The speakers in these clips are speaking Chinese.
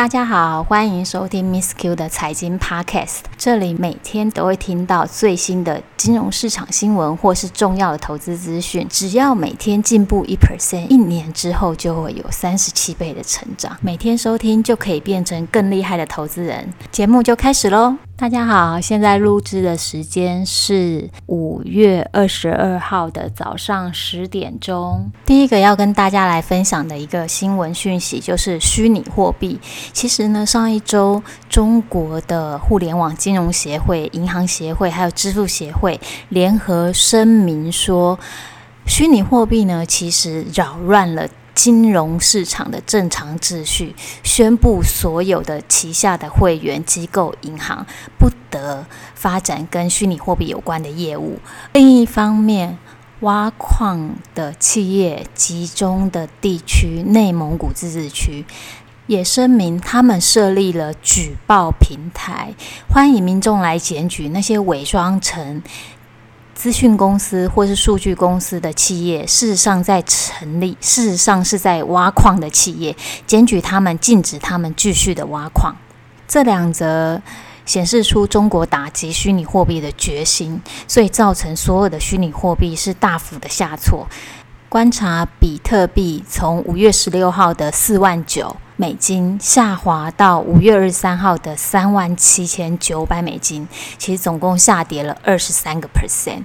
大家好，欢迎收听 Miss Q 的财经 Podcast。这里每天都会听到最新的金融市场新闻或是重要的投资资讯。只要每天进步一 percent，一年之后就会有三十七倍的成长。每天收听就可以变成更厉害的投资人。节目就开始喽！大家好，现在录制的时间是五月二十二号的早上十点钟。第一个要跟大家来分享的一个新闻讯息就是虚拟货币。其实呢，上一周中国的互联网金融协会、银行协会还有支付协会联合声明说，虚拟货币呢其实扰乱了。金融市场的正常秩序，宣布所有的旗下的会员机构银行不得发展跟虚拟货币有关的业务。另一方面，挖矿的企业集中的地区内蒙古自治区也声明，他们设立了举报平台，欢迎民众来检举那些伪装成。资讯公司或是数据公司的企业，事实上在成立，事实上是在挖矿的企业，检举他们，禁止他们继续的挖矿。这两则显示出中国打击虚拟货币的决心，所以造成所有的虚拟货币是大幅的下挫。观察比特币从五月十六号的四万九。美金下滑到五月二十三号的三万七千九百美金，其实总共下跌了二十三个 percent。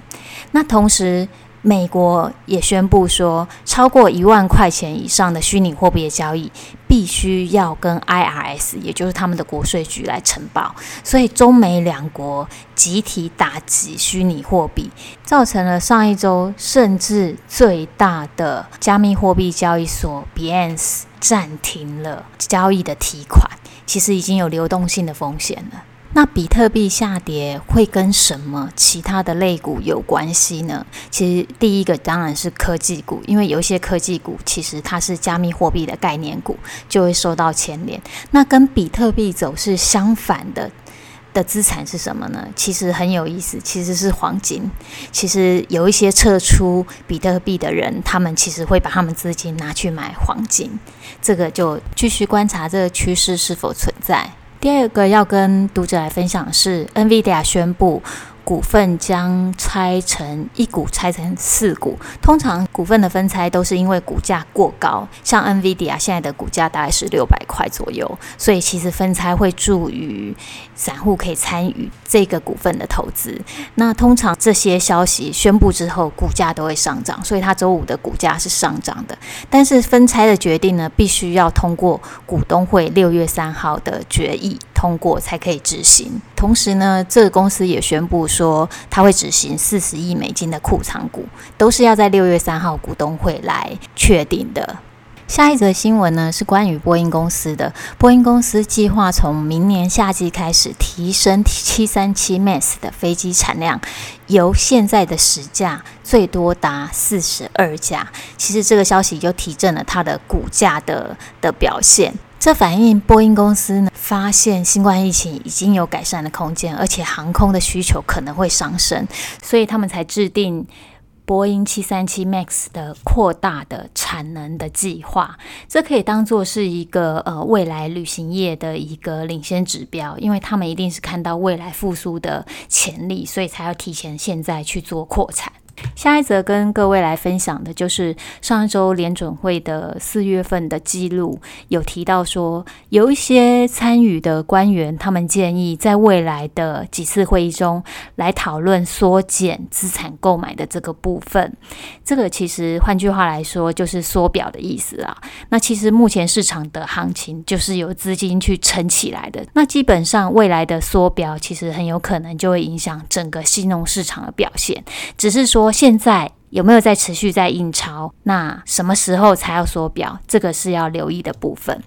那同时，美国也宣布说，超过一万块钱以上的虚拟货币的交易，必须要跟 IRS，也就是他们的国税局来呈报。所以，中美两国集体打击虚拟货币，造成了上一周甚至最大的加密货币交易所 Binance 暂停了交易的提款，其实已经有流动性的风险了。那比特币下跌会跟什么其他的类股有关系呢？其实第一个当然是科技股，因为有一些科技股其实它是加密货币的概念股，就会受到牵连。那跟比特币走势相反的的资产是什么呢？其实很有意思，其实是黄金。其实有一些撤出比特币的人，他们其实会把他们资金拿去买黄金。这个就继续观察这个趋势是否存在。第二个要跟读者来分享的是，NVIDIA 宣布。股份将拆成一股，拆成四股。通常股份的分拆都是因为股价过高，像 NVIDIA 现在的股价大概是六百块左右，所以其实分拆会助于散户可以参与这个股份的投资。那通常这些消息宣布之后，股价都会上涨，所以它周五的股价是上涨的。但是分拆的决定呢，必须要通过股东会六月三号的决议通过才可以执行。同时呢，这个公司也宣布说，它会执行四十亿美金的库藏股，都是要在六月三号股东会来确定的。下一则新闻呢，是关于波音公司的。波音公司计划从明年夏季开始提升七三七 MAX 的飞机产量，由现在的十架最多达四十二架。其实这个消息就提振了它的股价的的表现。这反映波音公司呢，发现新冠疫情已经有改善的空间，而且航空的需求可能会上升，所以他们才制定波音七三七 MAX 的扩大的产能的计划。这可以当做是一个呃未来旅行业的一个领先指标，因为他们一定是看到未来复苏的潜力，所以才要提前现在去做扩产。下一则跟各位来分享的就是上一周联准会的四月份的记录，有提到说，有一些参与的官员，他们建议在未来的几次会议中来讨论缩减资产购买的这个部分。这个其实换句话来说，就是缩表的意思啊。那其实目前市场的行情就是由资金去撑起来的。那基本上未来的缩表，其实很有可能就会影响整个金融市场的表现，只是说。现在有没有在持续在印钞？那什么时候才要缩表？这个是要留意的部分。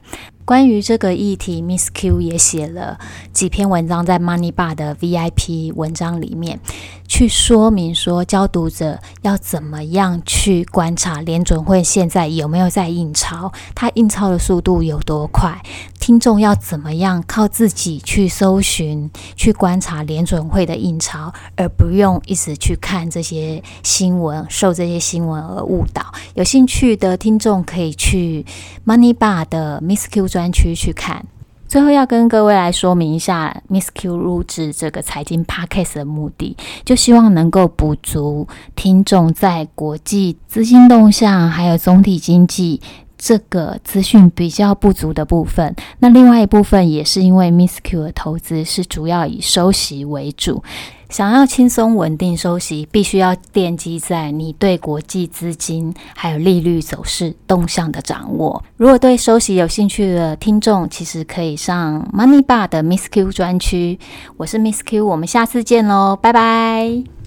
关于这个议题，Miss Q 也写了几篇文章在 Money Bar 的 VIP 文章里面，去说明说教读者要怎么样去观察联准会现在有没有在印钞，它印钞的速度有多快？听众要怎么样靠自己去搜寻、去观察联准会的印钞，而不用一直去看这些新闻，受这些新闻而误导。有兴趣的听众可以去 Money Bar 的 Miss Q 专区去看。最后要跟各位来说明一下，Miss Q 录制这个财经 Podcast 的目的，就希望能够补足听众在国际资金动向还有总体经济。这个资讯比较不足的部分，那另外一部分也是因为 Miss Q 的投资是主要以收息为主，想要轻松稳定收息，必须要奠基在你对国际资金还有利率走势动向的掌握。如果对收息有兴趣的听众，其实可以上 Money Bar 的 Miss Q 专区。我是 Miss Q，我们下次见喽，拜拜。